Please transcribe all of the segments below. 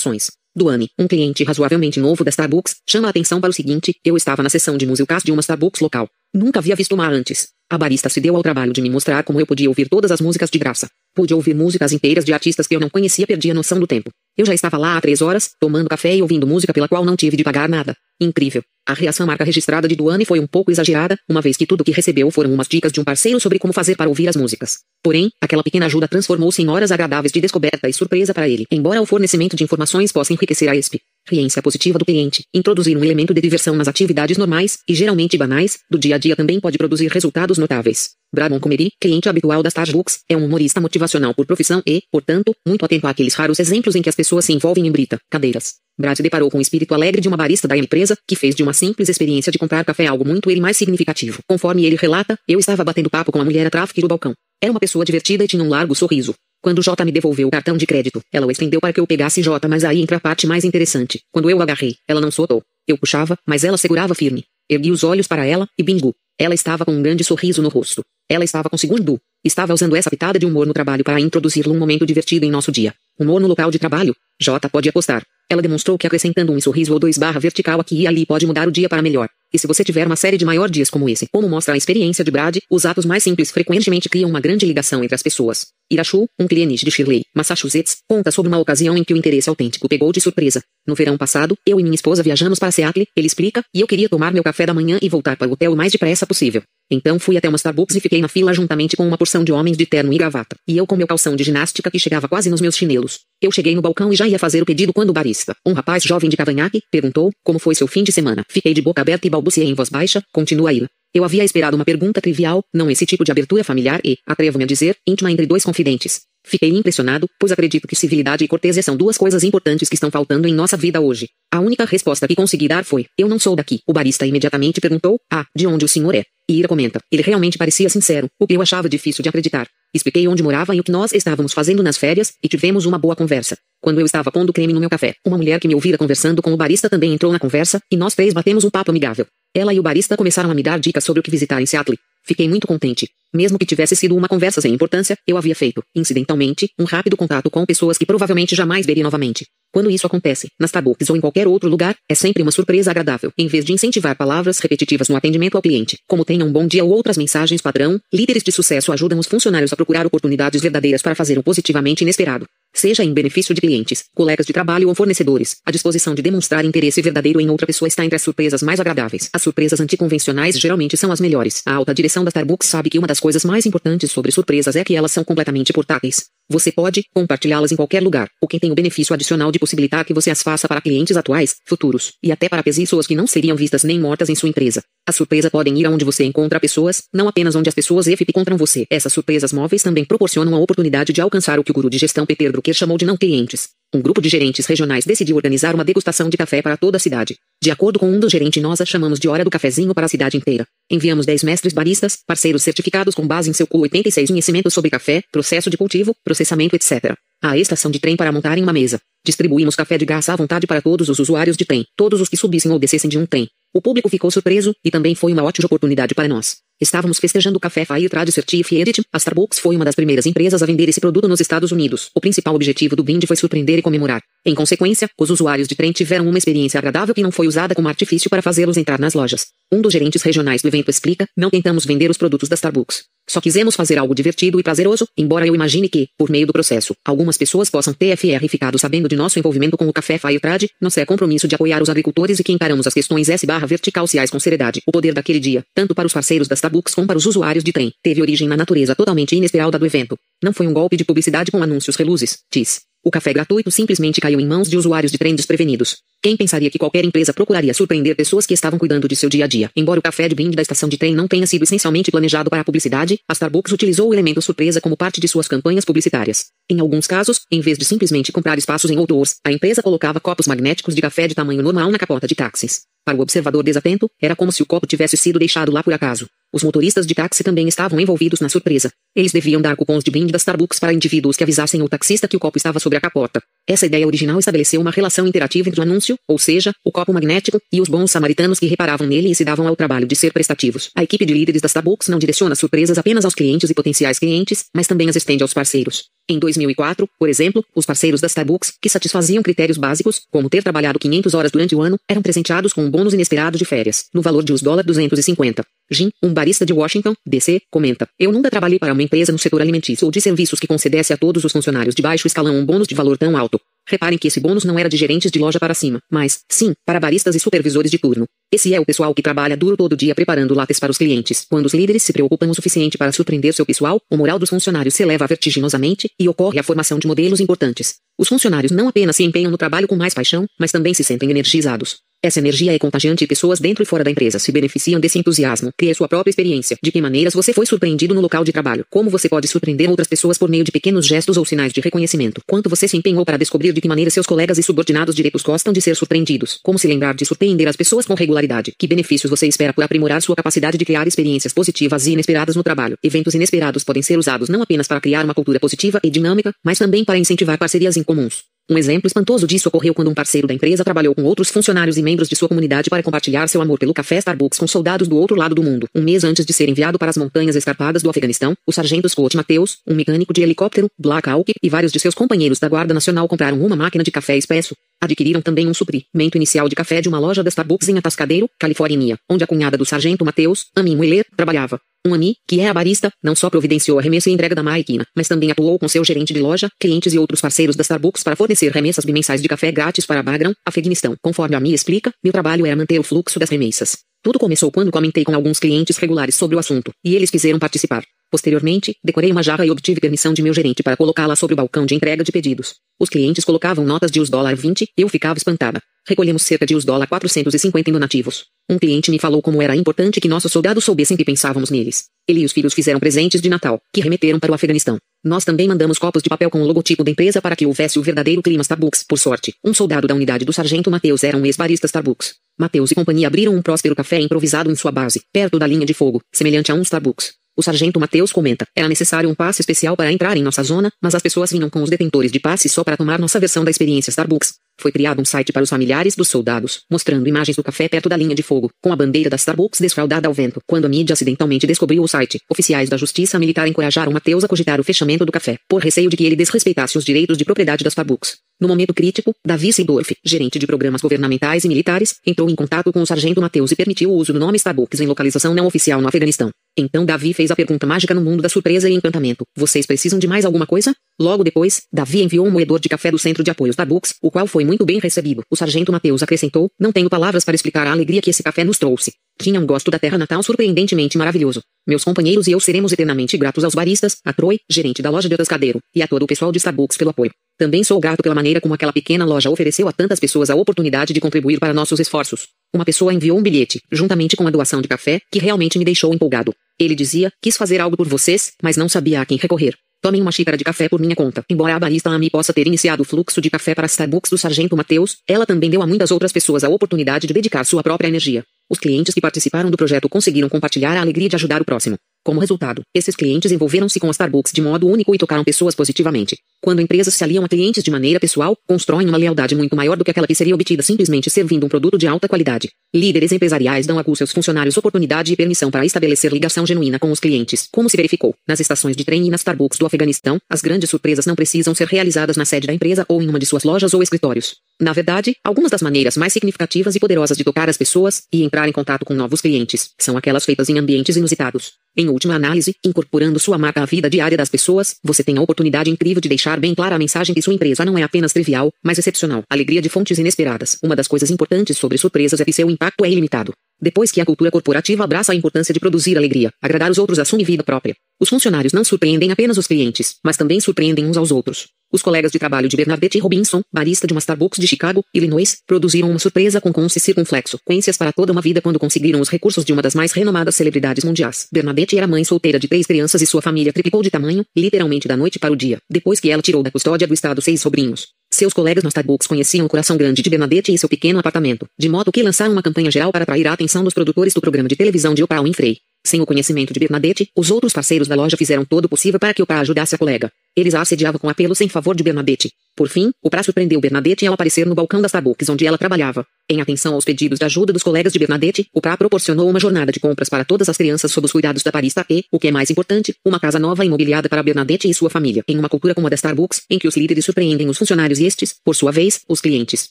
opções. Duane, um cliente razoavelmente novo da Starbucks, chama a atenção para o seguinte: eu estava na sessão de musicais de uma Starbucks local. Nunca havia visto uma antes. A barista se deu ao trabalho de me mostrar como eu podia ouvir todas as músicas de graça. Pude ouvir músicas inteiras de artistas que eu não conhecia perdi a noção do tempo. Eu já estava lá há três horas, tomando café e ouvindo música pela qual não tive de pagar nada. Incrível. A reação marca registrada de Duane foi um pouco exagerada, uma vez que tudo que recebeu foram umas dicas de um parceiro sobre como fazer para ouvir as músicas. Porém, aquela pequena ajuda transformou-se em horas agradáveis de descoberta e surpresa para ele. Embora o fornecimento de informações possa enriquecer a ESP, Experiência positiva do cliente. Introduzir um elemento de diversão nas atividades normais, e geralmente banais, do dia a dia também pode produzir resultados notáveis. Brad Montgomery, cliente habitual das Starbucks, é um humorista motivacional por profissão e, portanto, muito atento àqueles raros exemplos em que as pessoas se envolvem em brita, cadeiras. Brad se deparou com o espírito alegre de uma barista da empresa, que fez de uma simples experiência de comprar café algo muito ele mais significativo. Conforme ele relata, eu estava batendo papo com a mulher a tráfico do balcão. Era uma pessoa divertida e tinha um largo sorriso. Quando J me devolveu o cartão de crédito, ela o estendeu para que eu pegasse J, mas aí entra a parte mais interessante. Quando eu agarrei, ela não soltou. Eu puxava, mas ela segurava firme. Ergui os olhos para ela, e bingo. Ela estava com um grande sorriso no rosto. Ela estava com segundo. Estava usando essa pitada de humor no trabalho para introduzir um momento divertido em nosso dia. Humor no local de trabalho? J pode apostar. Ela demonstrou que acrescentando um sorriso ou dois barra vertical aqui e ali pode mudar o dia para melhor. E se você tiver uma série de maior dias como esse, como mostra a experiência de Brad, os atos mais simples frequentemente criam uma grande ligação entre as pessoas. Irashu, um cliente de Shirley, Massachusetts, conta sobre uma ocasião em que o interesse autêntico pegou de surpresa. No verão passado, eu e minha esposa viajamos para Seattle, ele explica, e eu queria tomar meu café da manhã e voltar para o hotel o mais depressa possível. Então fui até uma Starbucks e fiquei na fila juntamente com uma porção de homens de terno e gravata, e eu com meu calção de ginástica que chegava quase nos meus chinelos. Eu cheguei no balcão e já ia fazer o pedido quando o barista, um rapaz jovem de cavanhaque, perguntou como foi seu fim de semana. Fiquei de boca aberta e balbuciei em voz baixa, continua ele. Eu havia esperado uma pergunta trivial, não esse tipo de abertura familiar e, atrevo-me a dizer, íntima entre dois confidentes. Fiquei impressionado, pois acredito que civilidade e cortesia são duas coisas importantes que estão faltando em nossa vida hoje. A única resposta que consegui dar foi: Eu não sou daqui. O barista imediatamente perguntou: Ah, de onde o senhor é? E Ira comenta: Ele realmente parecia sincero, o que eu achava difícil de acreditar. Expliquei onde morava e o que nós estávamos fazendo nas férias, e tivemos uma boa conversa. Quando eu estava pondo creme no meu café, uma mulher que me ouvira conversando com o barista também entrou na conversa, e nós três batemos um papo amigável. Ela e o barista começaram a me dar dicas sobre o que visitar em Seattle. Fiquei muito contente. Mesmo que tivesse sido uma conversa sem importância, eu havia feito, incidentalmente, um rápido contato com pessoas que provavelmente jamais veria novamente. Quando isso acontece, nas Starbucks ou em qualquer outro lugar, é sempre uma surpresa agradável, em vez de incentivar palavras repetitivas no atendimento ao cliente, como tenha um bom dia ou outras mensagens padrão, líderes de sucesso ajudam os funcionários a procurar oportunidades verdadeiras para fazer o positivamente inesperado. Seja em benefício de clientes, colegas de trabalho ou fornecedores, a disposição de demonstrar interesse verdadeiro em outra pessoa está entre as surpresas mais agradáveis. As surpresas anticonvencionais geralmente são as melhores. A alta direção da Starbucks sabe que uma das coisas mais importantes sobre surpresas é que elas são completamente portáteis. Você pode compartilhá-las em qualquer lugar, o que tem o benefício adicional de possibilitar que você as faça para clientes atuais, futuros, e até para pessoas que não seriam vistas nem mortas em sua empresa. As surpresas podem ir aonde você encontra pessoas, não apenas onde as pessoas EFP encontram você. Essas surpresas móveis também proporcionam a oportunidade de alcançar o que o guru de gestão Peter Drucker chamou de não clientes. Um grupo de gerentes regionais decidiu organizar uma degustação de café para toda a cidade. De acordo com um dos gerentes, nós a chamamos de Hora do Cafezinho para a cidade inteira. Enviamos 10 mestres baristas, parceiros certificados com base em seu cu 86 conhecimentos sobre café, processo de cultivo, processamento, etc. A estação de trem para montarem uma mesa. Distribuímos café de graça à vontade para todos os usuários de trem, todos os que subissem ou descessem de um trem. O público ficou surpreso, e também foi uma ótima oportunidade para nós. Estávamos festejando o café Fire Trade Certified. A Starbucks foi uma das primeiras empresas a vender esse produto nos Estados Unidos. O principal objetivo do brinde foi surpreender e comemorar. Em consequência, os usuários de trem tiveram uma experiência agradável que não foi usada como artifício para fazê-los entrar nas lojas. Um dos gerentes regionais do evento explica: Não tentamos vender os produtos da Starbucks. Só quisemos fazer algo divertido e prazeroso, embora eu imagine que, por meio do processo, algumas pessoas possam ter FR ficado sabendo de nosso envolvimento com o café Fire Trade, nosso é compromisso de apoiar os agricultores e que encaramos as questões S barra vertical ciais com seriedade. O poder daquele dia, tanto para os parceiros da Starbucks como para os usuários de trem, teve origem na natureza totalmente inesperada do evento. Não foi um golpe de publicidade com anúncios reluzes, diz. O café gratuito simplesmente caiu em mãos de usuários de trem desprevenidos. Quem pensaria que qualquer empresa procuraria surpreender pessoas que estavam cuidando de seu dia a dia? Embora o café de brinde da estação de trem não tenha sido essencialmente planejado para a publicidade, a Starbucks utilizou o elemento surpresa como parte de suas campanhas publicitárias. Em alguns casos, em vez de simplesmente comprar espaços em outdoors, a empresa colocava copos magnéticos de café de tamanho normal na capota de táxis. Para o observador desatento, era como se o copo tivesse sido deixado lá por acaso. Os motoristas de táxi também estavam envolvidos na surpresa. Eles deviam dar cupons de brinde da Starbucks para indivíduos que avisassem o taxista que o copo estava sobre a capota. Essa ideia original estabeleceu uma relação interativa entre o anúncio, ou seja, o copo magnético, e os bons samaritanos que reparavam nele e se davam ao trabalho de ser prestativos. A equipe de líderes da Starbucks não direciona surpresas apenas aos clientes e potenciais clientes, mas também as estende aos parceiros. Em 2004, por exemplo, os parceiros da Starbucks, que satisfaziam critérios básicos, como ter trabalhado 500 horas durante o ano, eram presenteados com um bônus inesperado de férias, no valor de US dólar 250. Jim, um barista de Washington, DC, comenta: Eu nunca trabalhei para uma empresa no setor alimentício ou de serviços que concedesse a todos os funcionários de baixo escalão um bônus de valor tão alto. Reparem que esse bônus não era de gerentes de loja para cima, mas, sim, para baristas e supervisores de turno. Esse é o pessoal que trabalha duro todo dia preparando lattes para os clientes. Quando os líderes se preocupam o suficiente para surpreender seu pessoal, o moral dos funcionários se eleva vertiginosamente e ocorre a formação de modelos importantes. Os funcionários não apenas se empenham no trabalho com mais paixão, mas também se sentem energizados. Essa energia é contagiante e pessoas dentro e fora da empresa se beneficiam desse entusiasmo. Crie sua própria experiência. De que maneiras você foi surpreendido no local de trabalho? Como você pode surpreender outras pessoas por meio de pequenos gestos ou sinais de reconhecimento? Quanto você se empenhou para descobrir de que maneira seus colegas e subordinados diretos gostam de ser surpreendidos? Como se lembrar de surpreender as pessoas com regularidade? Que benefícios você espera por aprimorar sua capacidade de criar experiências positivas e inesperadas no trabalho? Eventos inesperados podem ser usados não apenas para criar uma cultura positiva e dinâmica, mas também para incentivar parcerias incomuns. Um exemplo espantoso disso ocorreu quando um parceiro da empresa trabalhou com outros funcionários e membros de sua comunidade para compartilhar seu amor pelo café Starbucks com soldados do outro lado do mundo. Um mês antes de ser enviado para as montanhas escarpadas do Afeganistão, o sargento Scott Mateus, um mecânico de helicóptero, Black Hawk, e vários de seus companheiros da Guarda Nacional compraram uma máquina de café expresso. Adquiriram também um suprimento inicial de café de uma loja da Starbucks em Atascadeiro, Califórnia, onde a cunhada do sargento Mateus, Amin Mueller, trabalhava. Um Ami, que é a barista, não só providenciou a remessa e entrega da máquina, mas também atuou com seu gerente de loja, clientes e outros parceiros da Starbucks para fornecer remessas bimensais de café grátis para Bagram, Afeganistão. Conforme a Ami explica, meu trabalho era manter o fluxo das remessas. Tudo começou quando comentei com alguns clientes regulares sobre o assunto, e eles quiseram participar. Posteriormente, decorei uma jarra e obtive permissão de meu gerente para colocá-la sobre o balcão de entrega de pedidos. Os clientes colocavam notas de US dólar 20, eu ficava espantada. Recolhemos cerca de US dólar 450 em donativos. Um cliente me falou como era importante que nossos soldados soubessem que pensávamos neles. Ele e os filhos fizeram presentes de Natal, que remeteram para o Afeganistão. Nós também mandamos copos de papel com o logotipo da empresa para que houvesse o verdadeiro clima Starbucks. Por sorte, um soldado da unidade do sargento Mateus era um ex-barista Starbucks. Mateus e companhia abriram um próspero café improvisado em sua base, perto da linha de fogo, semelhante a um Starbucks. O sargento Mateus comenta: era necessário um passe especial para entrar em nossa zona, mas as pessoas vinham com os detentores de passe só para tomar nossa versão da experiência Starbucks. Foi criado um site para os familiares dos soldados, mostrando imagens do café perto da linha de fogo, com a bandeira da Starbucks desfraldada ao vento. Quando a mídia acidentalmente descobriu o site, oficiais da justiça militar encorajaram Mateus a cogitar o fechamento do café, por receio de que ele desrespeitasse os direitos de propriedade da Starbucks. No momento crítico, Davi Seidorf, gerente de programas governamentais e militares, entrou em contato com o sargento Mateus e permitiu o uso do nome Starbucks em localização não oficial no Afeganistão. Então Davi fez a pergunta mágica no mundo da surpresa e encantamento. Vocês precisam de mais alguma coisa? Logo depois, Davi enviou um moedor de café do centro de apoio Starbucks, o qual foi muito bem recebido. O sargento Mateus acrescentou, não tenho palavras para explicar a alegria que esse café nos trouxe. Tinha um gosto da terra natal surpreendentemente maravilhoso. Meus companheiros e eu seremos eternamente gratos aos baristas, a Troy, gerente da loja de Atascadeiro, e a todo o pessoal de Starbucks pelo apoio. Também sou grato pela maneira como aquela pequena loja ofereceu a tantas pessoas a oportunidade de contribuir para nossos esforços. Uma pessoa enviou um bilhete, juntamente com a doação de café, que realmente me deixou empolgado. Ele dizia, quis fazer algo por vocês, mas não sabia a quem recorrer. Tomem uma xícara de café por minha conta. Embora a barista Amy possa ter iniciado o fluxo de café para Starbucks do Sargento Mateus, ela também deu a muitas outras pessoas a oportunidade de dedicar sua própria energia. Os clientes que participaram do projeto conseguiram compartilhar a alegria de ajudar o próximo. Como resultado, esses clientes envolveram-se com a Starbucks de modo único e tocaram pessoas positivamente. Quando empresas se aliam a clientes de maneira pessoal, constroem uma lealdade muito maior do que aquela que seria obtida simplesmente servindo um produto de alta qualidade. Líderes empresariais dão a seus funcionários oportunidade e permissão para estabelecer ligação genuína com os clientes. Como se verificou, nas estações de trem e nas Starbucks do Afeganistão, as grandes surpresas não precisam ser realizadas na sede da empresa ou em uma de suas lojas ou escritórios. Na verdade, algumas das maneiras mais significativas e poderosas de tocar as pessoas e entrar em contato com novos clientes são aquelas feitas em ambientes inusitados. Em última análise, incorporando sua marca à vida diária das pessoas, você tem a oportunidade incrível de deixar bem clara a mensagem que sua empresa não é apenas trivial, mas excepcional. Alegria de fontes inesperadas. Uma das coisas importantes sobre surpresas é que seu impacto é ilimitado. Depois que a cultura corporativa abraça a importância de produzir alegria, agradar os outros assume vida própria. Os funcionários não surpreendem apenas os clientes, mas também surpreendem uns aos outros. Os colegas de trabalho de Bernadette Robinson, barista de uma Starbucks de Chicago, Illinois, produziram uma surpresa com conce circunflexo, coências para toda uma vida quando conseguiram os recursos de uma das mais renomadas celebridades mundiais. Bernadette era mãe solteira de três crianças e sua família triplicou de tamanho, literalmente da noite para o dia, depois que ela tirou da custódia do estado seis sobrinhos. Seus colegas no Starbucks conheciam o coração grande de Bernadette e seu pequeno apartamento, de modo que lançaram uma campanha geral para atrair a atenção dos produtores do programa de televisão de Oprah Winfrey. Sem o conhecimento de Bernadette, os outros parceiros da loja fizeram todo o possível para que Oprah ajudasse a colega. Eles a assediavam com apelos em favor de Bernadette. Por fim, o prazo surpreendeu Bernadette ao aparecer no balcão da Starbucks onde ela trabalhava. Em atenção aos pedidos de ajuda dos colegas de Bernadette, o PRA proporcionou uma jornada de compras para todas as crianças sob os cuidados da barista e, o que é mais importante, uma casa nova imobiliada para Bernadette e sua família. Em uma cultura como a da Starbucks, em que os líderes surpreendem os funcionários e estes, por sua vez, os clientes,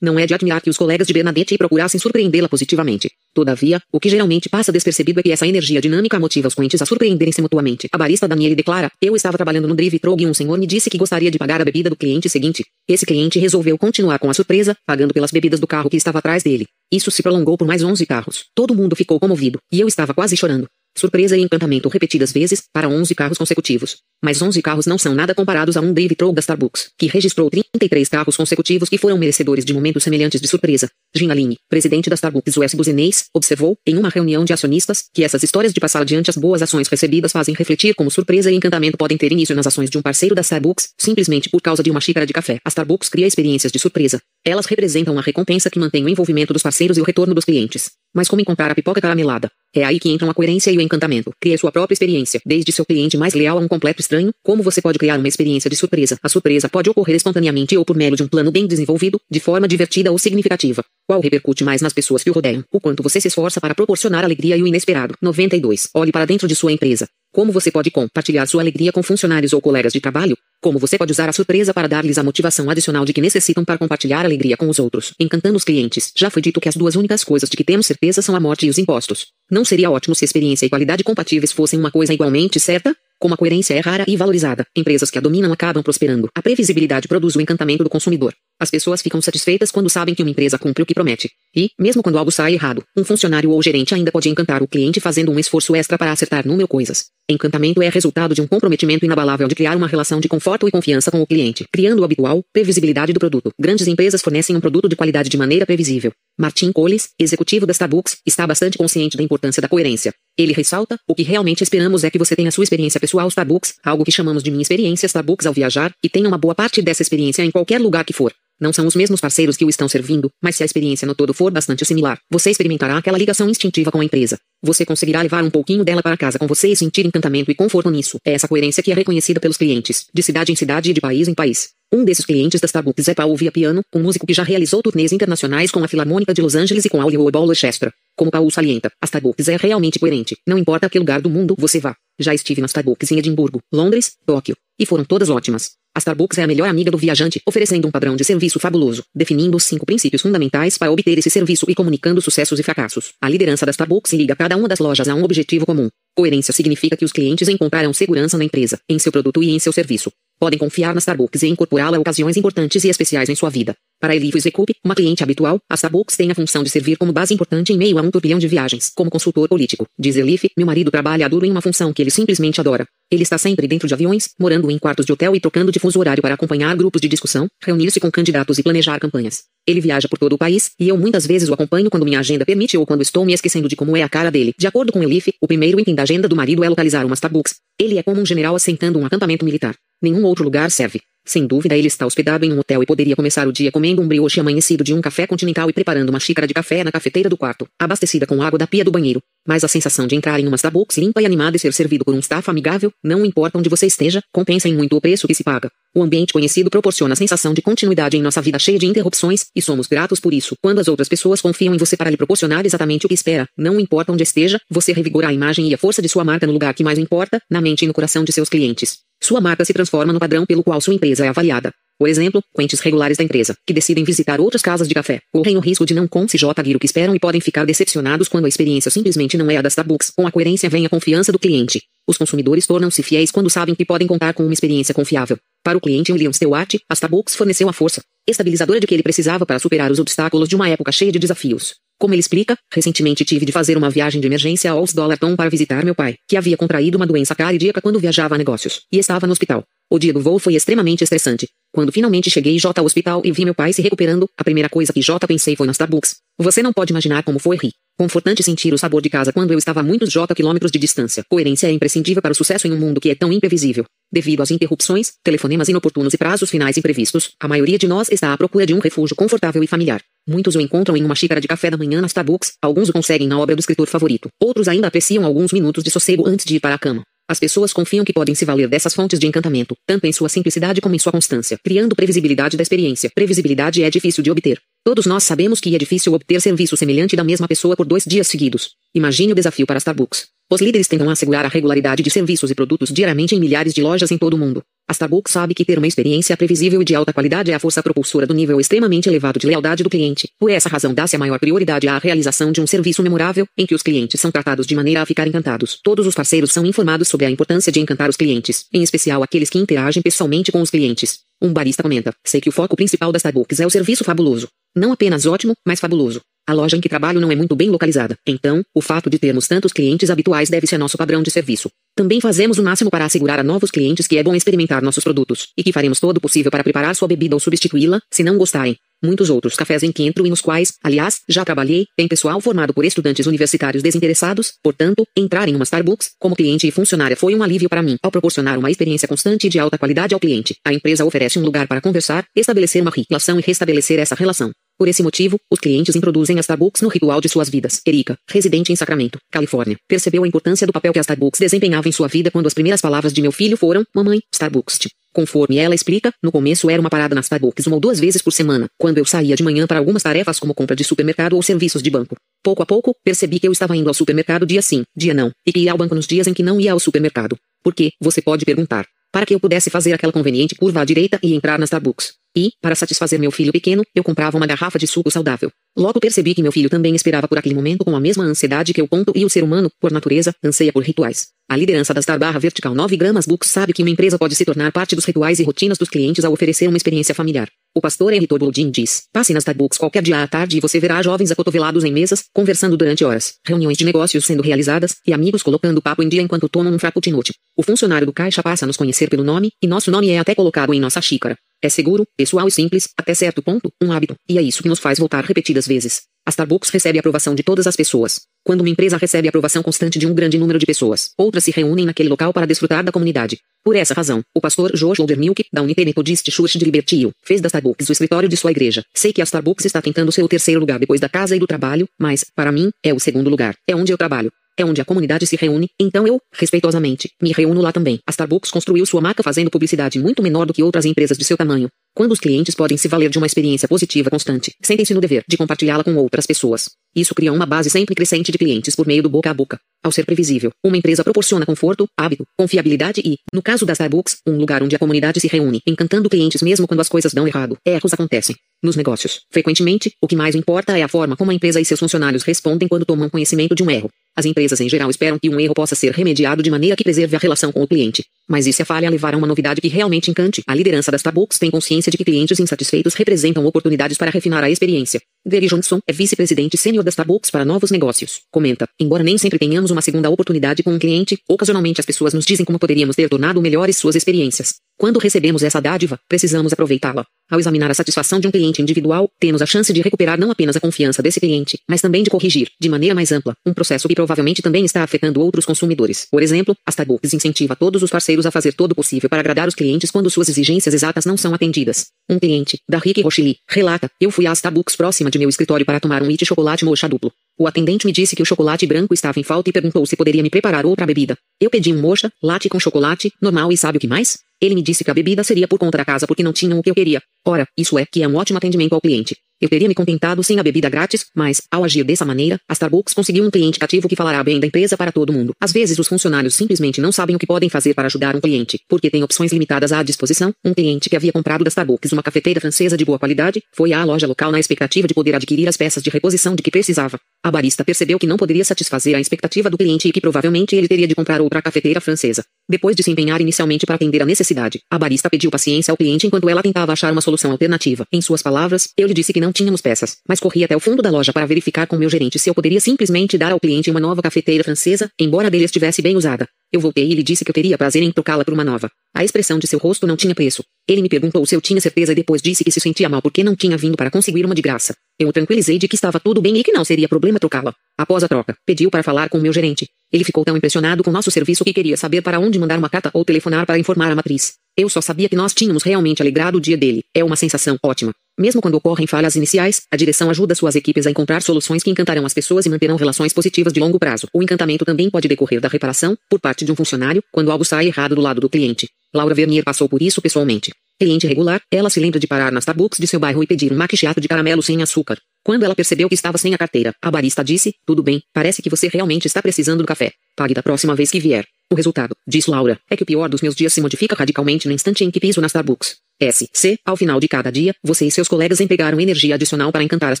não é de admirar que os colegas de Bernadette procurassem surpreendê-la positivamente. Todavia, o que geralmente passa despercebido é que essa energia dinâmica motiva os clientes a surpreenderem-se mutuamente. A barista Daniele declara: Eu estava trabalhando no drive-thru e um senhor me disse que gostaria de pagar a bebida do cliente seguinte. Esse cliente resolveu continuar com a surpresa, pagando pelas bebidas do carro que estava atrás dele. Isso se prolongou por mais 11 carros. Todo mundo ficou comovido, e eu estava quase chorando. Surpresa e encantamento repetidas vezes, para 11 carros consecutivos. Mas 11 carros não são nada comparados a um David Troll da Starbucks, que registrou 33 carros consecutivos que foram merecedores de momentos semelhantes de surpresa. Gina Ling, presidente da Starbucks US Business, observou, em uma reunião de acionistas, que essas histórias de passar adiante as boas ações recebidas fazem refletir como surpresa e encantamento podem ter início nas ações de um parceiro da Starbucks, simplesmente por causa de uma xícara de café. A Starbucks cria experiências de surpresa. Elas representam a recompensa que mantém o envolvimento dos parceiros e o retorno dos clientes. Mas como encontrar a pipoca caramelada? É aí que entram a coerência e o encantamento. Crie sua própria experiência, desde seu cliente mais leal a um completo estranho, como você pode criar uma experiência de surpresa. A surpresa pode ocorrer espontaneamente ou por meio de um plano bem desenvolvido, de forma divertida ou significativa. Qual repercute mais nas pessoas que o rodeiam? O quanto você se esforça para proporcionar alegria e o inesperado. 92. Olhe para dentro de sua empresa. Como você pode compartilhar sua alegria com funcionários ou colegas de trabalho? Como você pode usar a surpresa para dar-lhes a motivação adicional de que necessitam para compartilhar alegria com os outros, encantando os clientes? Já foi dito que as duas únicas coisas de que temos certeza são a morte e os impostos. Não seria ótimo se experiência e qualidade compatíveis fossem uma coisa igualmente certa? Como a coerência é rara e valorizada, empresas que a dominam acabam prosperando. A previsibilidade produz o encantamento do consumidor. As pessoas ficam satisfeitas quando sabem que uma empresa cumpre o que promete. E, mesmo quando algo sai errado, um funcionário ou gerente ainda pode encantar o cliente fazendo um esforço extra para acertar número coisas. Encantamento é resultado de um comprometimento inabalável de criar uma relação de conforto e confiança com o cliente, criando o habitual, previsibilidade do produto. Grandes empresas fornecem um produto de qualidade de maneira previsível. Martin Coles, executivo da Starbucks, está bastante consciente da importância da coerência. Ele ressalta: o que realmente esperamos é que você tenha sua experiência pessoal Starbucks, algo que chamamos de minha experiência Starbucks ao viajar, e tenha uma boa parte dessa experiência em qualquer lugar que for. Não são os mesmos parceiros que o estão servindo, mas se a experiência no todo for bastante similar, você experimentará aquela ligação instintiva com a empresa. Você conseguirá levar um pouquinho dela para casa com você e sentir encantamento e conforto nisso. É essa coerência que é reconhecida pelos clientes, de cidade em cidade e de país em país. Um desses clientes da Starbucks é Paul Piano, um músico que já realizou turnês internacionais com a Filarmônica de Los Angeles e com a Hollywood Orchestra. Como Paul salienta, a Starbucks é realmente coerente, não importa a que lugar do mundo você vá. Já estive na Starbucks em Edimburgo, Londres, Tóquio, e foram todas ótimas. A Starbucks é a melhor amiga do viajante, oferecendo um padrão de serviço fabuloso, definindo os cinco princípios fundamentais para obter esse serviço e comunicando sucessos e fracassos. A liderança da Starbucks liga cada uma das lojas a um objetivo comum. Coerência significa que os clientes encontrarão segurança na empresa, em seu produto e em seu serviço. Podem confiar na Starbucks e incorporá-la a ocasiões importantes e especiais em sua vida. Para Elif Zecup, uma cliente habitual, a Starbucks tem a função de servir como base importante em meio a um turbilhão de viagens, como consultor político. Diz Elif, meu marido trabalha duro em uma função que ele simplesmente adora. Ele está sempre dentro de aviões, morando em quartos de hotel e trocando de fuso horário para acompanhar grupos de discussão, reunir-se com candidatos e planejar campanhas. Ele viaja por todo o país, e eu muitas vezes o acompanho quando minha agenda permite ou quando estou me esquecendo de como é a cara dele. De acordo com Elif, o primeiro item da agenda do marido é localizar uma Starbucks. Ele é como um general assentando um acampamento militar. Nenhum outro lugar serve. Sem dúvida ele está hospedado em um hotel e poderia começar o dia comendo um brioche amanhecido de um café continental e preparando uma xícara de café na cafeteira do quarto, abastecida com água da pia do banheiro. Mas a sensação de entrar em uma Starbucks limpa e animada e ser servido por um staff amigável, não importa onde você esteja, compensa em muito o preço que se paga. O ambiente conhecido proporciona a sensação de continuidade em nossa vida cheia de interrupções, e somos gratos por isso. Quando as outras pessoas confiam em você para lhe proporcionar exatamente o que espera, não importa onde esteja, você revigora a imagem e a força de sua marca no lugar que mais importa, na mente e no coração de seus clientes. Sua marca se transforma no padrão pelo qual sua empresa é avaliada. Por exemplo, clientes regulares da empresa, que decidem visitar outras casas de café, correm o risco de não conseguir o que esperam e podem ficar decepcionados quando a experiência simplesmente não é a da Starbucks. Com a coerência vem a confiança do cliente. Os consumidores tornam-se fiéis quando sabem que podem contar com uma experiência confiável. Para o cliente William Stewart, a Starbucks forneceu a força estabilizadora de que ele precisava para superar os obstáculos de uma época cheia de desafios. Como ele explica, recentemente tive de fazer uma viagem de emergência ao Dollarton para visitar meu pai, que havia contraído uma doença cardíaca quando viajava a negócios, e estava no hospital. O dia do voo foi extremamente estressante. Quando finalmente cheguei J ao hospital e vi meu pai se recuperando, a primeira coisa que J pensei foi na Starbucks. Você não pode imaginar como foi rir. Confortante sentir o sabor de casa quando eu estava a muitos J quilômetros de distância. Coerência é imprescindível para o sucesso em um mundo que é tão imprevisível. Devido às interrupções, telefonemas inoportunos e prazos finais imprevistos, a maioria de nós está à procura de um refúgio confortável e familiar. Muitos o encontram em uma xícara de café da manhã na Starbucks, alguns o conseguem na obra do escritor favorito. Outros ainda apreciam alguns minutos de sossego antes de ir para a cama. As pessoas confiam que podem se valer dessas fontes de encantamento, tanto em sua simplicidade como em sua constância, criando previsibilidade da experiência. Previsibilidade é difícil de obter. Todos nós sabemos que é difícil obter serviço semelhante da mesma pessoa por dois dias seguidos. Imagine o desafio para Starbucks. Os líderes tentam assegurar a regularidade de serviços e produtos diariamente em milhares de lojas em todo o mundo. A Starbucks sabe que ter uma experiência previsível e de alta qualidade é a força propulsora do nível extremamente elevado de lealdade do cliente. Por essa razão, dá-se a maior prioridade à realização de um serviço memorável, em que os clientes são tratados de maneira a ficar encantados. Todos os parceiros são informados sobre a importância de encantar os clientes, em especial aqueles que interagem pessoalmente com os clientes. Um barista comenta: Sei que o foco principal da Starbucks é o serviço fabuloso. Não apenas ótimo, mas fabuloso. A loja em que trabalho não é muito bem localizada, então, o fato de termos tantos clientes habituais deve-se a nosso padrão de serviço. Também fazemos o máximo para assegurar a novos clientes que é bom experimentar nossos produtos, e que faremos todo o possível para preparar sua bebida ou substituí-la, se não gostarem. Muitos outros cafés em que entro e nos quais, aliás, já trabalhei, tem pessoal formado por estudantes universitários desinteressados, portanto, entrar em uma Starbucks, como cliente e funcionária foi um alívio para mim, ao proporcionar uma experiência constante e de alta qualidade ao cliente. A empresa oferece um lugar para conversar, estabelecer uma relação e restabelecer essa relação. Por esse motivo, os clientes introduzem as Starbucks no ritual de suas vidas. Erika, residente em Sacramento, Califórnia, percebeu a importância do papel que a Starbucks desempenhava em sua vida quando as primeiras palavras de meu filho foram: Mamãe, Starbucks. Conforme ela explica, no começo era uma parada na Starbucks uma ou duas vezes por semana, quando eu saía de manhã para algumas tarefas como compra de supermercado ou serviços de banco. Pouco a pouco, percebi que eu estava indo ao supermercado dia sim, dia não, e que ia ao banco nos dias em que não ia ao supermercado. Por quê? Você pode perguntar. Para que eu pudesse fazer aquela conveniente curva à direita e entrar na Starbucks. E, para satisfazer meu filho pequeno, eu comprava uma garrafa de suco saudável. Logo percebi que meu filho também esperava por aquele momento com a mesma ansiedade que eu ponto e o ser humano, por natureza, anseia por rituais. A liderança da Star Barra Vertical 9 gramas Books sabe que uma empresa pode se tornar parte dos rituais e rotinas dos clientes ao oferecer uma experiência familiar. O pastor Henrique Boldin diz: Passe nas Starbucks qualquer dia à tarde e você verá jovens acotovelados em mesas, conversando durante horas, reuniões de negócios sendo realizadas, e amigos colocando papo em dia enquanto tomam um frappuccino. O funcionário do caixa passa a nos conhecer pelo nome, e nosso nome é até colocado em nossa xícara. É seguro, pessoal e simples, até certo ponto, um hábito, e é isso que nos faz voltar repetidas vezes. A Starbucks recebe a aprovação de todas as pessoas. Quando uma empresa recebe a aprovação constante de um grande número de pessoas, outras se reúnem naquele local para desfrutar da comunidade. Por essa razão, o pastor Josh Oldermilk, da Unité Methodist Church de Liberty fez da Starbucks o escritório de sua igreja. Sei que a Starbucks está tentando ser o terceiro lugar depois da casa e do trabalho, mas, para mim, é o segundo lugar. É onde eu trabalho. É onde a comunidade se reúne, então eu, respeitosamente, me reúno lá também. A Starbucks construiu sua marca fazendo publicidade muito menor do que outras empresas de seu tamanho. Quando os clientes podem se valer de uma experiência positiva constante, sentem-se no dever de compartilhá-la com outras pessoas. Isso cria uma base sempre crescente de clientes por meio do boca a boca. Ao ser previsível, uma empresa proporciona conforto, hábito, confiabilidade e, no caso da Starbucks, um lugar onde a comunidade se reúne, encantando clientes mesmo quando as coisas dão errado. Erros acontecem. Nos negócios, frequentemente, o que mais importa é a forma como a empresa e seus funcionários respondem quando tomam conhecimento de um erro. As empresas em geral esperam que um erro possa ser remediado de maneira que preserve a relação com o cliente. Mas e se a falha levar a uma novidade que realmente encante? A liderança da Starbucks tem consciência de que clientes insatisfeitos representam oportunidades para refinar a experiência. Gary Johnson é vice-presidente sênior da Starbucks para novos negócios. Comenta: Embora nem sempre tenhamos uma segunda oportunidade com um cliente, ocasionalmente as pessoas nos dizem como poderíamos ter tornado melhores suas experiências. Quando recebemos essa dádiva, precisamos aproveitá-la. Ao examinar a satisfação de um cliente individual, temos a chance de recuperar não apenas a confiança desse cliente, mas também de corrigir, de maneira mais ampla, um processo que provavelmente também está afetando outros consumidores. Por exemplo, a Starbucks incentiva todos os parceiros a fazer todo o possível para agradar os clientes quando suas exigências exatas não são atendidas. Um cliente, da Rick Rochely, relata: Eu fui à Starbucks próxima de meu escritório para tomar um it chocolate mocha duplo. O atendente me disse que o chocolate branco estava em falta e perguntou se poderia me preparar outra bebida. Eu pedi um mocha, latte com chocolate, normal e sabe o que mais? Ele me disse que a bebida seria por conta da casa porque não tinham o que eu queria. Ora, isso é que é um ótimo atendimento ao cliente. Eu teria me contentado sem a bebida grátis, mas, ao agir dessa maneira, a Starbucks conseguiu um cliente cativo que falará bem da empresa para todo mundo. Às vezes os funcionários simplesmente não sabem o que podem fazer para ajudar um cliente, porque tem opções limitadas à disposição. Um cliente que havia comprado da Starbucks uma cafeteira francesa de boa qualidade, foi à loja local na expectativa de poder adquirir as peças de reposição de que precisava. A barista percebeu que não poderia satisfazer a expectativa do cliente e que provavelmente ele teria de comprar outra cafeteira francesa. Depois de se empenhar inicialmente para atender a necessidade, a barista pediu paciência ao cliente enquanto ela tentava achar uma solução alternativa. Em suas palavras, eu lhe disse que não tínhamos peças, mas corri até o fundo da loja para verificar com meu gerente se eu poderia simplesmente dar ao cliente uma nova cafeteira francesa, embora dele estivesse bem usada. Eu voltei e lhe disse que eu teria prazer em trocá-la por uma nova. A expressão de seu rosto não tinha preço. Ele me perguntou se eu tinha certeza e depois disse que se sentia mal porque não tinha vindo para conseguir uma de graça. Eu o tranquilizei de que estava tudo bem e que não seria problema trocá-la. Após a troca, pediu para falar com meu gerente. Ele ficou tão impressionado com nosso serviço que queria saber para onde mandar uma carta ou telefonar para informar a matriz. Eu só sabia que nós tínhamos realmente alegrado o dia dele. É uma sensação ótima. Mesmo quando ocorrem falhas iniciais, a direção ajuda suas equipes a encontrar soluções que encantarão as pessoas e manterão relações positivas de longo prazo. O encantamento também pode decorrer da reparação, por parte de um funcionário, quando algo sai errado do lado do cliente. Laura Vernier passou por isso pessoalmente. Cliente regular, ela se lembra de parar na Starbucks de seu bairro e pedir um macchiato de caramelo sem açúcar. Quando ela percebeu que estava sem a carteira, a barista disse: Tudo bem, parece que você realmente está precisando do café. Pague da próxima vez que vier. O resultado, diz Laura, é que o pior dos meus dias se modifica radicalmente no instante em que piso na Starbucks. S. C. Ao final de cada dia, você e seus colegas empregaram energia adicional para encantar as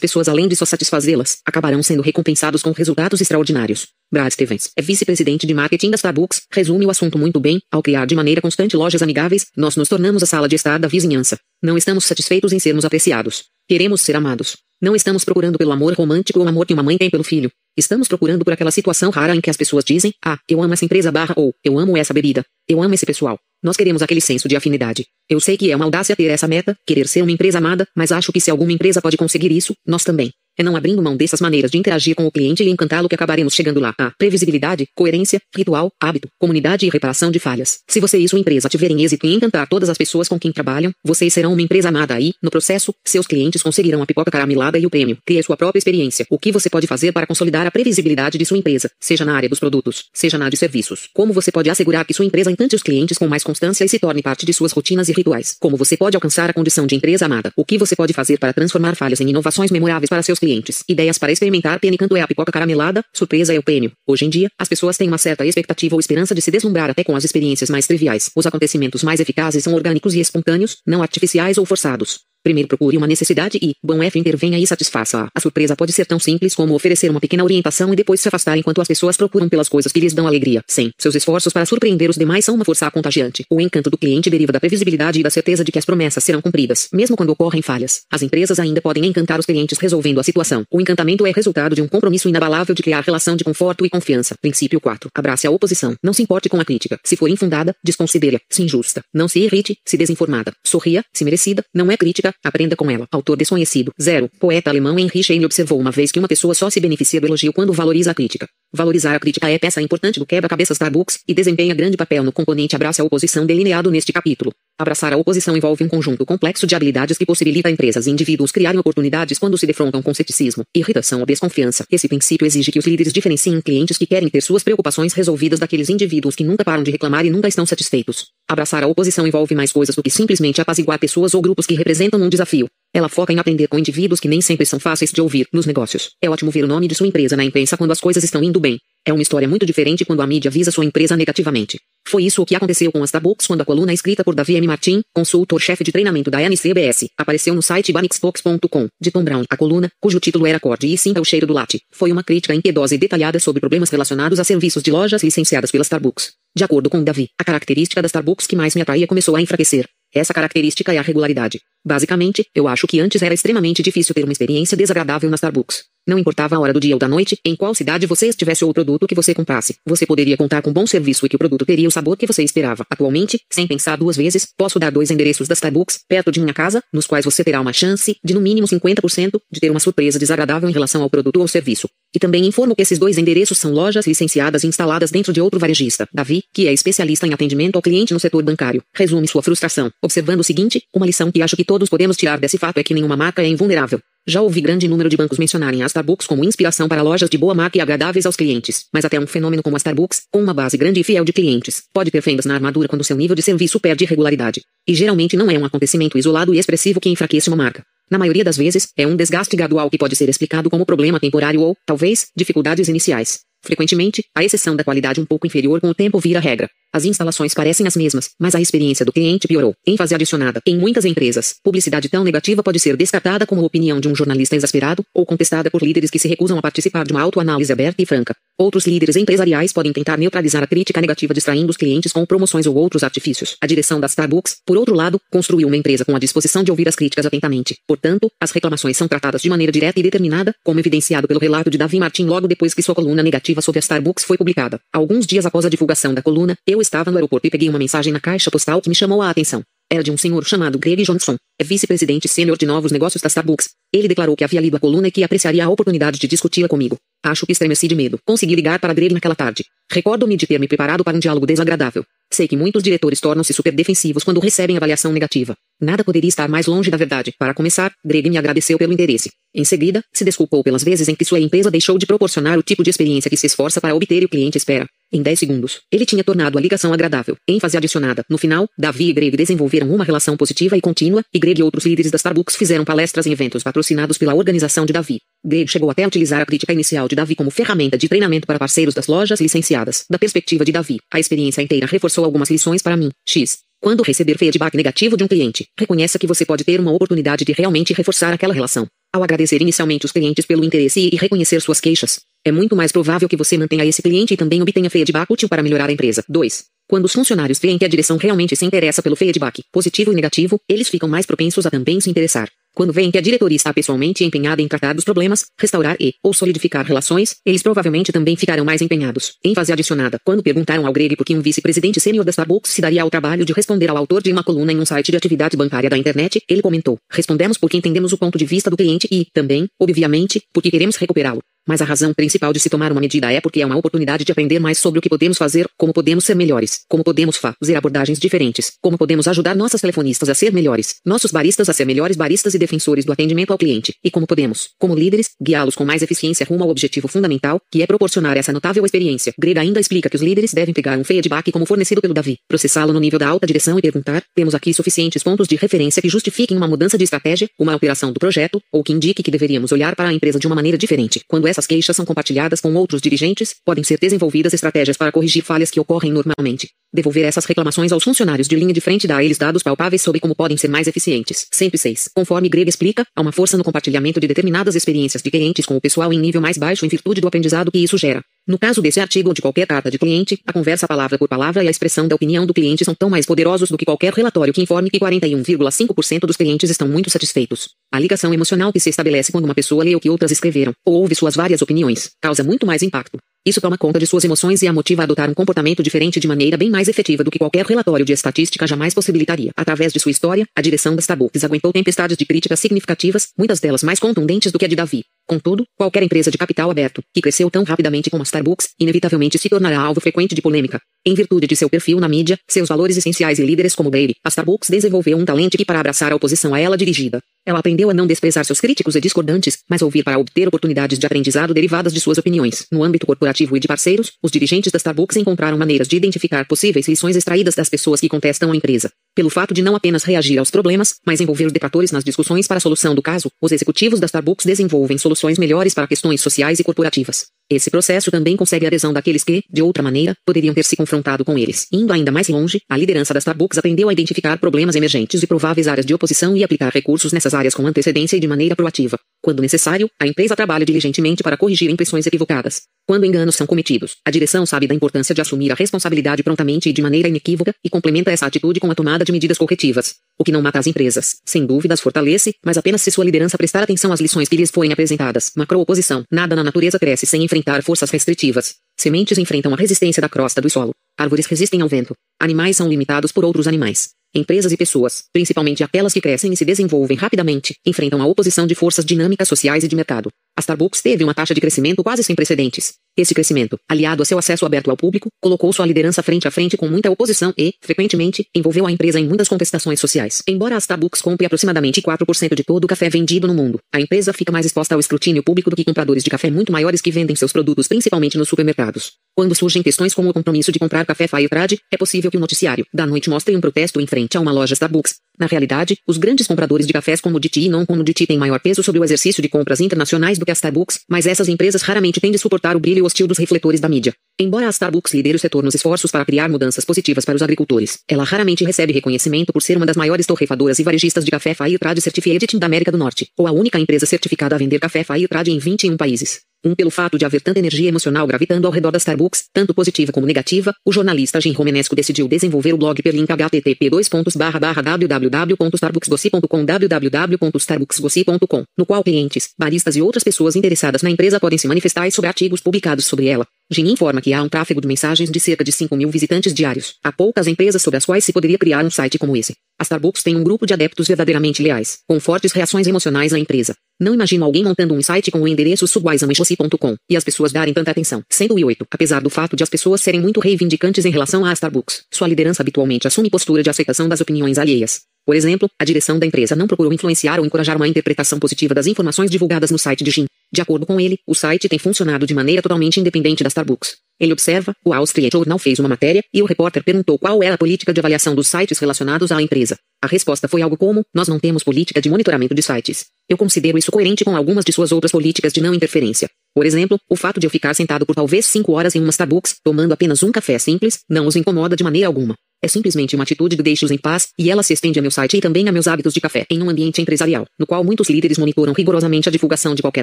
pessoas além de só satisfazê-las, acabarão sendo recompensados com resultados extraordinários. Brad Stevens é vice-presidente de marketing da Starbucks, resume o assunto muito bem, ao criar de maneira constante lojas amigáveis, nós nos tornamos a sala de estar da vizinhança. Não estamos satisfeitos em sermos apreciados. Queremos ser amados. Não estamos procurando pelo amor romântico ou amor que uma mãe tem pelo filho. Estamos procurando por aquela situação rara em que as pessoas dizem, ah, eu amo essa empresa barra ou, eu amo essa bebida. Eu amo esse pessoal. Nós queremos aquele senso de afinidade. Eu sei que é uma audácia ter essa meta, querer ser uma empresa amada, mas acho que se alguma empresa pode conseguir isso, nós também. É não abrindo mão dessas maneiras de interagir com o cliente e encantá-lo que acabaremos chegando lá. A previsibilidade, coerência, ritual, hábito, comunidade e reparação de falhas. Se você e sua empresa tiverem êxito em encantar todas as pessoas com quem trabalham, vocês serão uma empresa amada aí, no processo, seus clientes conseguirão a pipoca caramelada e o prêmio. Crie sua própria experiência. O que você pode fazer para consolidar a previsibilidade de sua empresa, seja na área dos produtos, seja na de serviços. Como você pode assegurar que sua empresa encante os clientes com mais constância e se torne parte de suas rotinas e rituais. Como você pode alcançar a condição de empresa amada. O que você pode fazer para transformar falhas em inovações memoráveis para seus clientes. Ideias para experimentar Penicanto é a pipoca caramelada, surpresa é o prêmio. Hoje em dia, as pessoas têm uma certa expectativa ou esperança de se deslumbrar até com as experiências mais triviais. Os acontecimentos mais eficazes são orgânicos e espontâneos, não artificiais ou forçados. Primeiro procure uma necessidade e, bom F intervenha e satisfaça-a. A surpresa pode ser tão simples como oferecer uma pequena orientação e depois se afastar enquanto as pessoas procuram pelas coisas que lhes dão alegria. Sim, seus esforços para surpreender os demais são uma força contagiante. O encanto do cliente deriva da previsibilidade e da certeza de que as promessas serão cumpridas, mesmo quando ocorrem falhas. As empresas ainda podem encantar os clientes resolvendo a situação. O encantamento é resultado de um compromisso inabalável de criar relação de conforto e confiança. Princípio 4. Abrace a oposição. Não se importe com a crítica. Se for infundada, desconsidere-a. Se injusta. Não se irrite, se desinformada. Sorria, se merecida. Não é crítica, aprenda com ela. Autor desconhecido. 0. Poeta alemão Henri Scheele observou uma vez que uma pessoa só se beneficia do elogio quando valoriza a crítica. Valorizar a crítica é peça importante do quebra-cabeças Starbucks e desempenha grande papel no componente abraça a oposição delineado neste capítulo. Abraçar a oposição envolve um conjunto complexo de habilidades que possibilita a empresas e indivíduos criarem oportunidades quando se defrontam com ceticismo, irritação ou desconfiança. Esse princípio exige que os líderes diferenciem clientes que querem ter suas preocupações resolvidas daqueles indivíduos que nunca param de reclamar e nunca estão satisfeitos. Abraçar a oposição envolve mais coisas do que simplesmente apaziguar pessoas ou grupos que representam um desafio. Ela foca em aprender com indivíduos que nem sempre são fáceis de ouvir nos negócios. É ótimo ver o nome de sua empresa na imprensa quando as coisas estão indo bem. É uma história muito diferente quando a mídia visa sua empresa negativamente. Foi isso o que aconteceu com a Starbucks quando a coluna escrita por Davi M. Martin, consultor-chefe de treinamento da NCBS, apareceu no site banixbox.com, de Tom Brown. A coluna, cujo título era Acorde e Sinta o Cheiro do Latte, foi uma crítica impiedosa e detalhada sobre problemas relacionados a serviços de lojas licenciadas pela Starbucks. De acordo com Davi, a característica da Starbucks que mais me atraía começou a enfraquecer. Essa característica é a regularidade. Basicamente, eu acho que antes era extremamente difícil ter uma experiência desagradável na Starbucks. Não importava a hora do dia ou da noite, em qual cidade você estivesse ou o produto que você comprasse, você poderia contar com bom serviço e que o produto teria o sabor que você esperava. Atualmente, sem pensar duas vezes, posso dar dois endereços da Starbucks, perto de minha casa, nos quais você terá uma chance, de no mínimo 50%, de ter uma surpresa desagradável em relação ao produto ou serviço. E também informo que esses dois endereços são lojas licenciadas e instaladas dentro de outro varejista, Davi, que é especialista em atendimento ao cliente no setor bancário. Resume sua frustração, observando o seguinte, uma lição que acho que todos podemos tirar desse fato é que nenhuma marca é invulnerável. Já ouvi grande número de bancos mencionarem a Starbucks como inspiração para lojas de boa marca e agradáveis aos clientes, mas até um fenômeno como a Starbucks, com uma base grande e fiel de clientes, pode ter fendas na armadura quando seu nível de serviço perde regularidade. E geralmente não é um acontecimento isolado e expressivo que enfraquece uma marca. Na maioria das vezes, é um desgaste gradual que pode ser explicado como problema temporário ou, talvez, dificuldades iniciais. Frequentemente, a exceção da qualidade um pouco inferior com o tempo vira regra. As instalações parecem as mesmas, mas a experiência do cliente piorou. ênfase adicionada. Em muitas empresas, publicidade tão negativa pode ser descartada como a opinião de um jornalista exasperado ou contestada por líderes que se recusam a participar de uma autoanálise aberta e franca. Outros líderes empresariais podem tentar neutralizar a crítica negativa distraindo os clientes com promoções ou outros artifícios. A direção da Starbucks, por outro lado, construiu uma empresa com a disposição de ouvir as críticas atentamente. Portanto, as reclamações são tratadas de maneira direta e determinada, como evidenciado pelo relato de Davi Martin logo depois que sua coluna negativa sobre a Starbucks foi publicada. Alguns dias após a divulgação da coluna, eu estava no aeroporto e peguei uma mensagem na caixa postal que me chamou a atenção. Era de um senhor chamado Greg Johnson, é vice-presidente sênior de novos negócios da Starbucks. Ele declarou que havia lido a coluna e que apreciaria a oportunidade de discuti-la comigo. Acho que estremeci de medo. Consegui ligar para Greg naquela tarde. Recordo-me de ter me preparado para um diálogo desagradável. Sei que muitos diretores tornam-se super defensivos quando recebem avaliação negativa. Nada poderia estar mais longe da verdade. Para começar, Greg me agradeceu pelo interesse. Em seguida, se desculpou pelas vezes em que sua empresa deixou de proporcionar o tipo de experiência que se esforça para obter e o cliente espera. Em 10 segundos, ele tinha tornado a ligação agradável. ênfase adicionada. No final, Davi e Greg desenvolveram uma relação positiva e contínua, e Greg e outros líderes da Starbucks fizeram palestras em eventos patrocinados pela organização de Davi. Greg chegou até a utilizar a crítica inicial de Davi como ferramenta de treinamento para parceiros das lojas licenciadas. Da perspectiva de Davi, a experiência inteira reforçou algumas lições para mim. X. Quando receber feedback negativo de um cliente, reconheça que você pode ter uma oportunidade de realmente reforçar aquela relação. Ao agradecer inicialmente os clientes pelo interesse e reconhecer suas queixas, é muito mais provável que você mantenha esse cliente e também obtenha feedback útil para melhorar a empresa. 2. Quando os funcionários veem que a direção realmente se interessa pelo feedback, positivo e negativo, eles ficam mais propensos a também se interessar. Quando veem que a diretoria está pessoalmente empenhada em tratar dos problemas, restaurar e ou solidificar relações, eles provavelmente também ficarão mais empenhados. Ênfase adicionada. Quando perguntaram ao Greg por que um vice-presidente sênior da Starbucks se daria ao trabalho de responder ao autor de uma coluna em um site de atividade bancária da internet, ele comentou: Respondemos porque entendemos o ponto de vista do cliente e, também, obviamente, porque queremos recuperá-lo. Mas a razão principal de se tomar uma medida é porque é uma oportunidade de aprender mais sobre o que podemos fazer, como podemos ser melhores, como podemos fazer abordagens diferentes, como podemos ajudar nossas telefonistas a ser melhores, nossos baristas a ser melhores baristas e defensores do atendimento ao cliente, e como podemos, como líderes, guiá-los com mais eficiência rumo ao objetivo fundamental, que é proporcionar essa notável experiência. Grega ainda explica que os líderes devem pegar um feedback como fornecido pelo Davi, processá-lo no nível da alta direção e perguntar: temos aqui suficientes pontos de referência que justifiquem uma mudança de estratégia, uma alteração do projeto, ou que indique que deveríamos olhar para a empresa de uma maneira diferente. Quando essas queixas são compartilhadas com outros dirigentes, podem ser desenvolvidas estratégias para corrigir falhas que ocorrem normalmente. Devolver essas reclamações aos funcionários de linha de frente dá a eles dados palpáveis sobre como podem ser mais eficientes. 106. Conforme Greg explica, há uma força no compartilhamento de determinadas experiências de clientes com o pessoal em nível mais baixo em virtude do aprendizado que isso gera. No caso desse artigo ou de qualquer carta de cliente, a conversa palavra por palavra e a expressão da opinião do cliente são tão mais poderosos do que qualquer relatório que informe que 41,5% dos clientes estão muito satisfeitos. A ligação emocional que se estabelece quando uma pessoa lê o que outras escreveram, ou ouve suas várias opiniões, causa muito mais impacto. Isso toma conta de suas emoções e a motiva a adotar um comportamento diferente de maneira bem mais efetiva do que qualquer relatório de estatística jamais possibilitaria. Através de sua história, a direção da Starbucks aguentou tempestades de críticas significativas, muitas delas mais contundentes do que a de Davi. Contudo, qualquer empresa de capital aberto, que cresceu tão rapidamente como a Starbucks, inevitavelmente se tornará alvo frequente de polêmica. Em virtude de seu perfil na mídia, seus valores essenciais e líderes como Baby, a Starbucks desenvolveu um talento que para abraçar a oposição a ela dirigida. Ela aprendeu a não desprezar seus críticos e discordantes, mas ouvir para obter oportunidades de aprendizado derivadas de suas opiniões. No âmbito corporativo e de parceiros, os dirigentes da Starbucks encontraram maneiras de identificar possíveis lições extraídas das pessoas que contestam a empresa. Pelo fato de não apenas reagir aos problemas, mas envolver os detratores nas discussões para a solução do caso, os executivos da Starbucks desenvolvem soluções melhores para questões sociais e corporativas. Esse processo também consegue a adesão daqueles que, de outra maneira, poderiam ter se confrontado com eles. Indo ainda mais longe, a liderança da Starbucks aprendeu a identificar problemas emergentes e prováveis áreas de oposição e aplicar recursos nessas áreas com antecedência e de maneira proativa. Quando necessário, a empresa trabalha diligentemente para corrigir impressões equivocadas. Quando enganos são cometidos, a direção sabe da importância de assumir a responsabilidade prontamente e de maneira inequívoca e complementa essa atitude com a tomada de medidas corretivas. O que não mata as empresas, sem dúvidas fortalece, mas apenas se sua liderança prestar atenção às lições que lhes forem apresentadas. Macro-oposição. Nada na natureza cresce sem enfrentar forças restritivas. Sementes enfrentam a resistência da crosta do solo. Árvores resistem ao vento. Animais são limitados por outros animais. Empresas e pessoas, principalmente aquelas que crescem e se desenvolvem rapidamente, enfrentam a oposição de forças dinâmicas sociais e de mercado. A Starbucks teve uma taxa de crescimento quase sem precedentes. Esse crescimento, aliado a seu acesso aberto ao público, colocou sua liderança frente a frente com muita oposição e, frequentemente, envolveu a empresa em muitas contestações sociais. Embora a Starbucks compre aproximadamente 4% de todo o café vendido no mundo, a empresa fica mais exposta ao escrutínio público do que compradores de café muito maiores que vendem seus produtos principalmente nos supermercados. Quando surgem questões como o compromisso de comprar café Fire Trade, é possível que o noticiário da noite mostre um protesto em frente a uma loja Starbucks. Na realidade, os grandes compradores de cafés como Diti e não como Diti têm maior peso sobre o exercício de compras internacionais do que a Starbucks, mas essas empresas raramente têm de suportar o brilho hostil dos refletores da mídia. Embora a Starbucks lidere o setor nos esforços para criar mudanças positivas para os agricultores, ela raramente recebe reconhecimento por ser uma das maiores torrefadoras e varejistas de café Fire Trade Certified da América do Norte, ou a única empresa certificada a vender café Fire Trade em 21 países. Um pelo fato de haver tanta energia emocional gravitando ao redor da Starbucks, tanto positiva como negativa, o jornalista Jim Romenesco decidiu desenvolver o blog per link http www.starbucksgossi.com www.starbucksgossi.com, no qual clientes, baristas e outras pessoas interessadas na empresa podem se manifestar sobre artigos publicados sobre ela. Gin informa que há um tráfego de mensagens de cerca de 5 mil visitantes diários. Há poucas empresas sobre as quais se poderia criar um site como esse. A Starbucks tem um grupo de adeptos verdadeiramente leais, com fortes reações emocionais à empresa. Não imagino alguém montando um site com o endereço subwaisamexosi.com e as pessoas darem tanta atenção. 108. Apesar do fato de as pessoas serem muito reivindicantes em relação à Starbucks, sua liderança habitualmente assume postura de aceitação das opiniões alheias. Por exemplo, a direção da empresa não procurou influenciar ou encorajar uma interpretação positiva das informações divulgadas no site de Jim. De acordo com ele, o site tem funcionado de maneira totalmente independente da Starbucks. Ele observa, o Wall Journal fez uma matéria, e o repórter perguntou qual era a política de avaliação dos sites relacionados à empresa. A resposta foi algo como, nós não temos política de monitoramento de sites. Eu considero isso coerente com algumas de suas outras políticas de não interferência. Por exemplo, o fato de eu ficar sentado por talvez 5 horas em uma Starbucks, tomando apenas um café simples, não os incomoda de maneira alguma. É simplesmente uma atitude de deixe-os em paz, e ela se estende a meu site e também a meus hábitos de café em um ambiente empresarial, no qual muitos líderes monitoram rigorosamente a divulgação de qualquer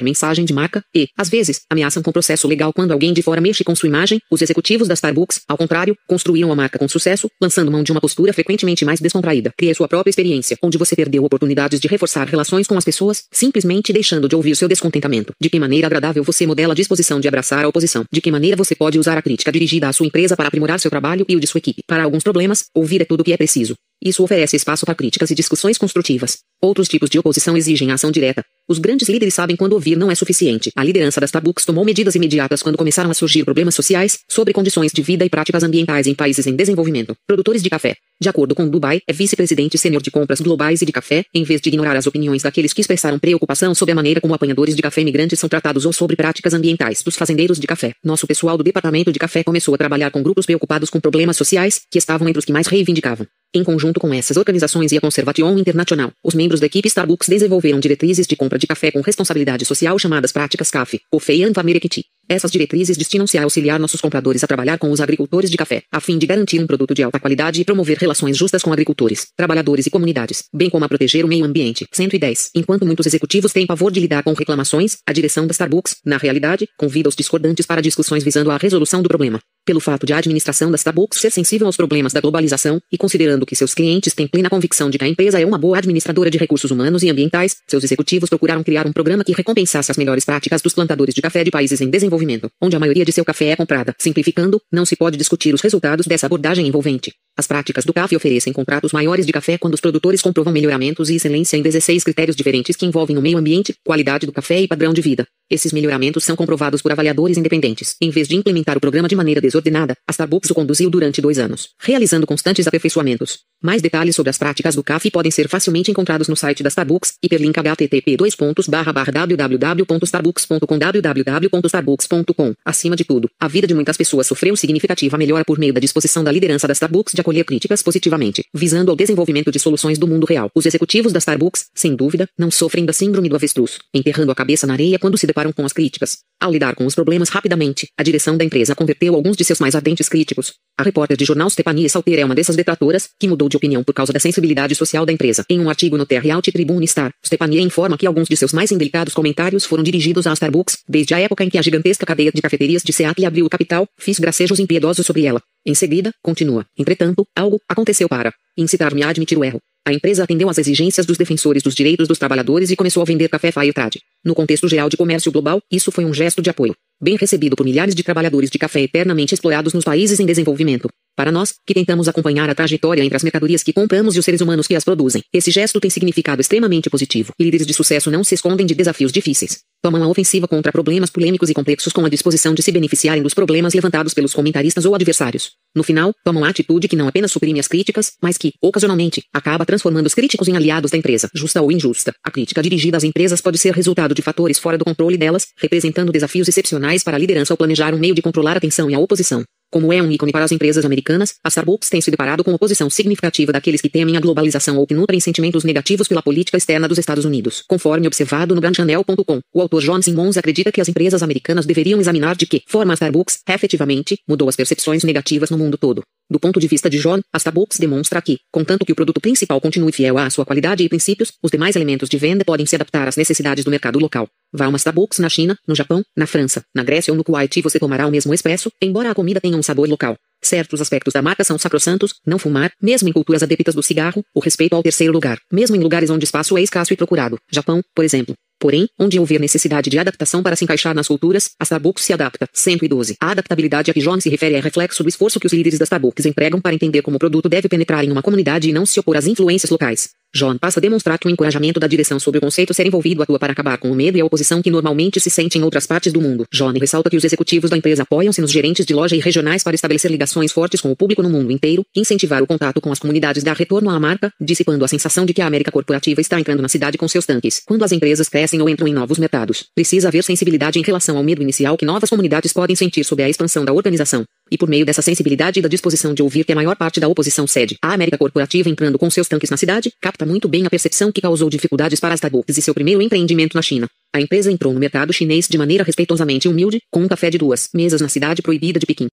mensagem de marca e, às vezes, ameaçam com processo legal quando alguém de fora mexe com sua imagem. Os executivos da Starbucks, ao contrário, construíram a marca com sucesso, lançando mão de uma postura frequentemente mais descontraída. Crie sua própria experiência, onde você perdeu oportunidades de reforçar relações com as pessoas, simplesmente deixando de ouvir seu descontentamento. De que maneira agradável você modela a disposição de abraçar a oposição? De que maneira você pode usar a crítica dirigida à sua empresa para aprimorar seu trabalho e o de sua equipe? Para alguns problemas, ouvir é tudo o que é preciso. Isso oferece espaço para críticas e discussões construtivas. Outros tipos de oposição exigem ação direta. Os grandes líderes sabem quando ouvir não é suficiente. A liderança das Starbucks tomou medidas imediatas quando começaram a surgir problemas sociais, sobre condições de vida e práticas ambientais em países em desenvolvimento. Produtores de café. De acordo com Dubai, é vice-presidente sênior de compras globais e de café, em vez de ignorar as opiniões daqueles que expressaram preocupação sobre a maneira como apanhadores de café imigrantes são tratados ou sobre práticas ambientais dos fazendeiros de café. Nosso pessoal do departamento de café começou a trabalhar com grupos preocupados com problemas sociais, que estavam entre os que mais reivindicavam. Em conjunto com essas organizações e a Conservation International, os membros da equipe Starbucks desenvolveram diretrizes de compra de café com responsabilidade social chamadas práticas CAF, ou FEIAN Vamerekiti. Essas diretrizes destinam-se a auxiliar nossos compradores a trabalhar com os agricultores de café, a fim de garantir um produto de alta qualidade e promover relações justas com agricultores, trabalhadores e comunidades, bem como a proteger o meio ambiente. 110. Enquanto muitos executivos têm pavor de lidar com reclamações, a direção da Starbucks, na realidade, convida os discordantes para discussões visando a resolução do problema. Pelo fato de a administração da Starbucks ser sensível aos problemas da globalização e considerando que seus clientes têm plena convicção de que a empresa é uma boa administradora de recursos humanos e ambientais, seus executivos procuraram criar um programa que recompensasse as melhores práticas dos plantadores de café de países em desenvolvimento, onde a maioria de seu café é comprada. Simplificando, não se pode discutir os resultados dessa abordagem envolvente. As práticas do CAF oferecem contratos maiores de café quando os produtores comprovam melhoramentos e excelência em 16 critérios diferentes que envolvem o meio ambiente, qualidade do café e padrão de vida. Esses melhoramentos são comprovados por avaliadores independentes. Em vez de implementar o programa de maneira desordenada, a Starbucks o conduziu durante dois anos, realizando constantes aperfeiçoamentos. Mais detalhes sobre as práticas do CAF podem ser facilmente encontrados no site da Starbucks, hiperlink http www.starbucks.com www.starbucks.com. Acima de tudo, a vida de muitas pessoas sofreu significativa melhora por meio da disposição da liderança da Starbucks de acolher críticas positivamente, visando ao desenvolvimento de soluções do mundo real. Os executivos da Starbucks, sem dúvida, não sofrem da síndrome do avestruz, enterrando a cabeça na areia quando se deparam com as críticas. Ao lidar com os problemas rapidamente, a direção da empresa converteu alguns de seus mais ardentes críticos. A repórter de jornal Stephanie Salter é uma dessas detratoras, que mudou de opinião por causa da sensibilidade social da empresa. Em um artigo no TR Alt Tribune Star, Stephanie informa que alguns de seus mais indelicados comentários foram dirigidos à Starbucks, desde a época em que a gigantesca cadeia de cafeterias de Seattle abriu o capital, fiz gracejos impiedosos sobre ela. Em seguida, continua. Entretanto, algo aconteceu para incitar-me a admitir o erro. A empresa atendeu às exigências dos defensores dos direitos dos trabalhadores e começou a vender café Firetrade. No contexto geral de comércio global, isso foi um gesto de apoio, bem recebido por milhares de trabalhadores de café eternamente explorados nos países em desenvolvimento. Para nós, que tentamos acompanhar a trajetória entre as mercadorias que compramos e os seres humanos que as produzem, esse gesto tem significado extremamente positivo. Líderes de sucesso não se escondem de desafios difíceis. Tomam a ofensiva contra problemas polêmicos e complexos com a disposição de se beneficiarem dos problemas levantados pelos comentaristas ou adversários. No final, tomam a atitude que não apenas suprime as críticas, mas que, ocasionalmente, acaba transformando os críticos em aliados da empresa, justa ou injusta. A crítica dirigida às empresas pode ser resultado de fatores fora do controle delas, representando desafios excepcionais para a liderança ao planejar um meio de controlar a tensão e a oposição. Como é um ícone para as empresas americanas, a Starbucks tem se deparado com oposição significativa daqueles que temem a globalização ou que nutrem sentimentos negativos pela política externa dos Estados Unidos. Conforme observado no brandchannel.com, o autor John Simmons acredita que as empresas americanas deveriam examinar de que forma a Starbucks, efetivamente, mudou as percepções negativas no mundo todo. Do ponto de vista de John, a Starbucks demonstra que, contanto que o produto principal continue fiel à sua qualidade e princípios, os demais elementos de venda podem se adaptar às necessidades do mercado local. Vá a uma Starbucks na China, no Japão, na França, na Grécia ou no Kuwait e você tomará o mesmo expresso, embora a comida tenha um sabor local. Certos aspectos da marca são sacrossantos, não fumar, mesmo em culturas adeptas do cigarro, o respeito ao terceiro lugar, mesmo em lugares onde espaço é escasso e procurado. Japão, por exemplo. Porém, onde houver necessidade de adaptação para se encaixar nas culturas, a Starbucks se adapta. 112. A adaptabilidade a que John se refere é reflexo do esforço que os líderes da Starbucks empregam para entender como o produto deve penetrar em uma comunidade e não se opor às influências locais. John passa a demonstrar que o encorajamento da direção sobre o conceito ser envolvido atua para acabar com o medo e a oposição que normalmente se sente em outras partes do mundo. John ressalta que os executivos da empresa apoiam-se nos gerentes de loja e regionais para estabelecer ligações fortes com o público no mundo inteiro, incentivar o contato com as comunidades dar retorno à marca, dissipando a sensação de que a América corporativa está entrando na cidade com seus tanques. Quando as empresas crescem ou entram em novos mercados, precisa haver sensibilidade em relação ao medo inicial que novas comunidades podem sentir sobre a expansão da organização e por meio dessa sensibilidade e da disposição de ouvir que a maior parte da oposição cede, a América Corporativa entrando com seus tanques na cidade, capta muito bem a percepção que causou dificuldades para as Starbucks e seu primeiro empreendimento na China. A empresa entrou no mercado chinês de maneira respeitosamente humilde, com um café de duas mesas na cidade proibida de Pequim.